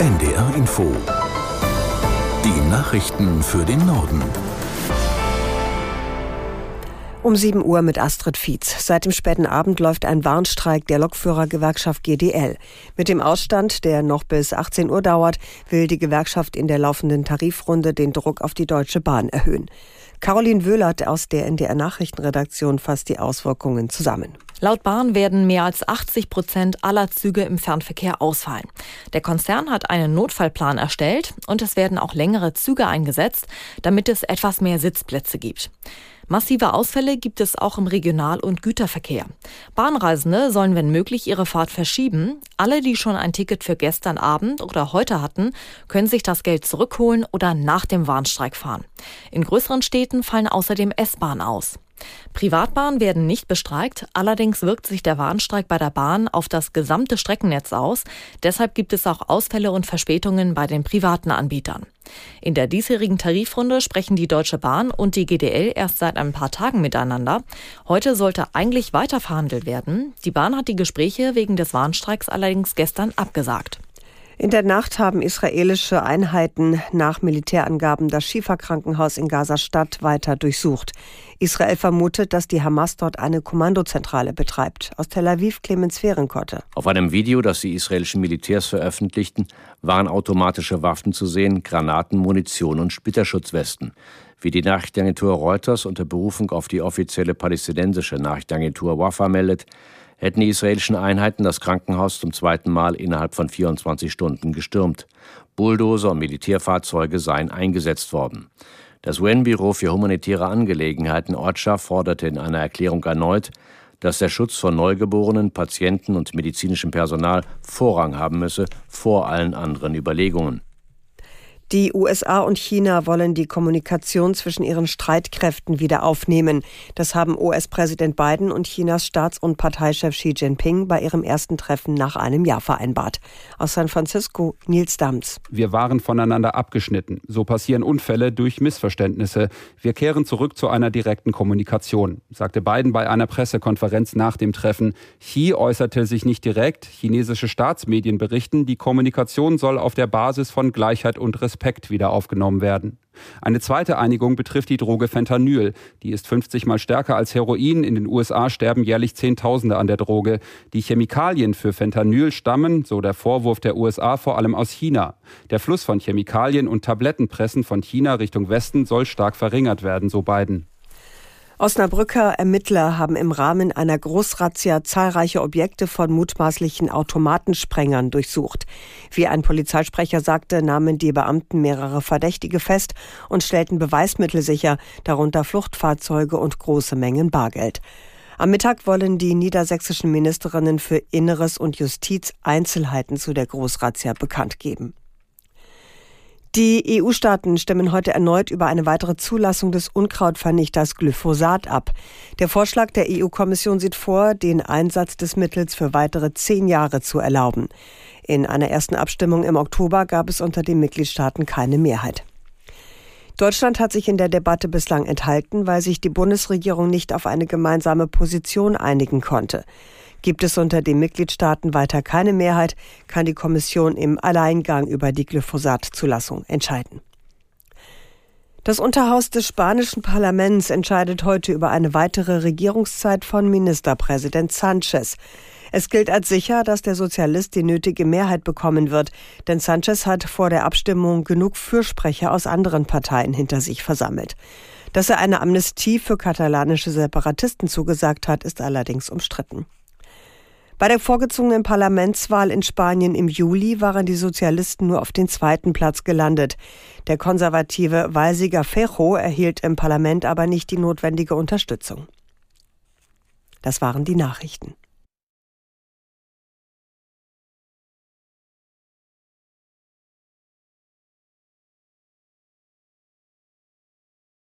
NDR Info. Die Nachrichten für den Norden. Um 7 Uhr mit Astrid Fietz. Seit dem späten Abend läuft ein Warnstreik der Lokführergewerkschaft GDL. Mit dem Ausstand, der noch bis 18 Uhr dauert, will die Gewerkschaft in der laufenden Tarifrunde den Druck auf die Deutsche Bahn erhöhen. Caroline Wöhlert aus der NDR Nachrichtenredaktion fasst die Auswirkungen zusammen. Laut Bahn werden mehr als 80 Prozent aller Züge im Fernverkehr ausfallen. Der Konzern hat einen Notfallplan erstellt und es werden auch längere Züge eingesetzt, damit es etwas mehr Sitzplätze gibt. Massive Ausfälle gibt es auch im Regional- und Güterverkehr. Bahnreisende sollen, wenn möglich, ihre Fahrt verschieben. Alle, die schon ein Ticket für gestern Abend oder heute hatten, können sich das Geld zurückholen oder nach dem Warnstreik fahren. In größeren Städten fallen außerdem S-Bahnen aus. Privatbahnen werden nicht bestreikt, allerdings wirkt sich der Warnstreik bei der Bahn auf das gesamte Streckennetz aus. Deshalb gibt es auch Ausfälle und Verspätungen bei den privaten Anbietern. In der diesjährigen Tarifrunde sprechen die Deutsche Bahn und die GDL erst seit ein paar Tagen miteinander. Heute sollte eigentlich weiter verhandelt werden. Die Bahn hat die Gespräche wegen des Warnstreiks allerdings gestern abgesagt. In der Nacht haben israelische Einheiten nach Militärangaben das Schifa-Krankenhaus in Gaza-Stadt weiter durchsucht. Israel vermutet, dass die Hamas dort eine Kommandozentrale betreibt. Aus Tel Aviv Clemens Fehrenkotte. Auf einem Video, das die israelischen Militärs veröffentlichten, waren automatische Waffen zu sehen, Granaten, Munition und Splitterschutzwesten. Wie die Nachrichtenagentur Reuters unter Berufung auf die offizielle palästinensische Nachrichtenagentur Wafa meldet, hätten die israelischen Einheiten das Krankenhaus zum zweiten Mal innerhalb von 24 Stunden gestürmt. Bulldozer und Militärfahrzeuge seien eingesetzt worden. Das UN-Büro für humanitäre Angelegenheiten OCHA forderte in einer Erklärung erneut, dass der Schutz von Neugeborenen, Patienten und medizinischem Personal Vorrang haben müsse vor allen anderen Überlegungen. Die USA und China wollen die Kommunikation zwischen ihren Streitkräften wieder aufnehmen. Das haben US-Präsident Biden und Chinas Staats- und Parteichef Xi Jinping bei ihrem ersten Treffen nach einem Jahr vereinbart. Aus San Francisco Nils Dams. Wir waren voneinander abgeschnitten. So passieren Unfälle durch Missverständnisse. Wir kehren zurück zu einer direkten Kommunikation, sagte Biden bei einer Pressekonferenz nach dem Treffen. Xi äußerte sich nicht direkt. Chinesische Staatsmedien berichten, die Kommunikation soll auf der Basis von Gleichheit und Respekt Respekt wieder aufgenommen werden. Eine zweite Einigung betrifft die Droge Fentanyl. Die ist 50 mal stärker als Heroin. In den USA sterben jährlich Zehntausende an der Droge. Die Chemikalien für Fentanyl stammen, so der Vorwurf der USA, vor allem aus China. Der Fluss von Chemikalien und Tablettenpressen von China Richtung Westen soll stark verringert werden, so Biden. Osnabrücker Ermittler haben im Rahmen einer Großrazzia zahlreiche Objekte von mutmaßlichen Automatensprengern durchsucht. Wie ein Polizeisprecher sagte, nahmen die Beamten mehrere Verdächtige fest und stellten Beweismittel sicher, darunter Fluchtfahrzeuge und große Mengen Bargeld. Am Mittag wollen die niedersächsischen Ministerinnen für Inneres und Justiz Einzelheiten zu der Großrazzia bekannt geben. Die EU-Staaten stimmen heute erneut über eine weitere Zulassung des Unkrautvernichters Glyphosat ab. Der Vorschlag der EU-Kommission sieht vor, den Einsatz des Mittels für weitere zehn Jahre zu erlauben. In einer ersten Abstimmung im Oktober gab es unter den Mitgliedstaaten keine Mehrheit. Deutschland hat sich in der Debatte bislang enthalten, weil sich die Bundesregierung nicht auf eine gemeinsame Position einigen konnte. Gibt es unter den Mitgliedstaaten weiter keine Mehrheit, kann die Kommission im Alleingang über die Glyphosat-Zulassung entscheiden. Das Unterhaus des spanischen Parlaments entscheidet heute über eine weitere Regierungszeit von Ministerpräsident Sanchez. Es gilt als sicher, dass der Sozialist die nötige Mehrheit bekommen wird, denn Sanchez hat vor der Abstimmung genug Fürsprecher aus anderen Parteien hinter sich versammelt. Dass er eine Amnestie für katalanische Separatisten zugesagt hat, ist allerdings umstritten. Bei der vorgezogenen Parlamentswahl in Spanien im Juli waren die Sozialisten nur auf den zweiten Platz gelandet. Der konservative Walsiger Fejo erhielt im Parlament aber nicht die notwendige Unterstützung. Das waren die Nachrichten.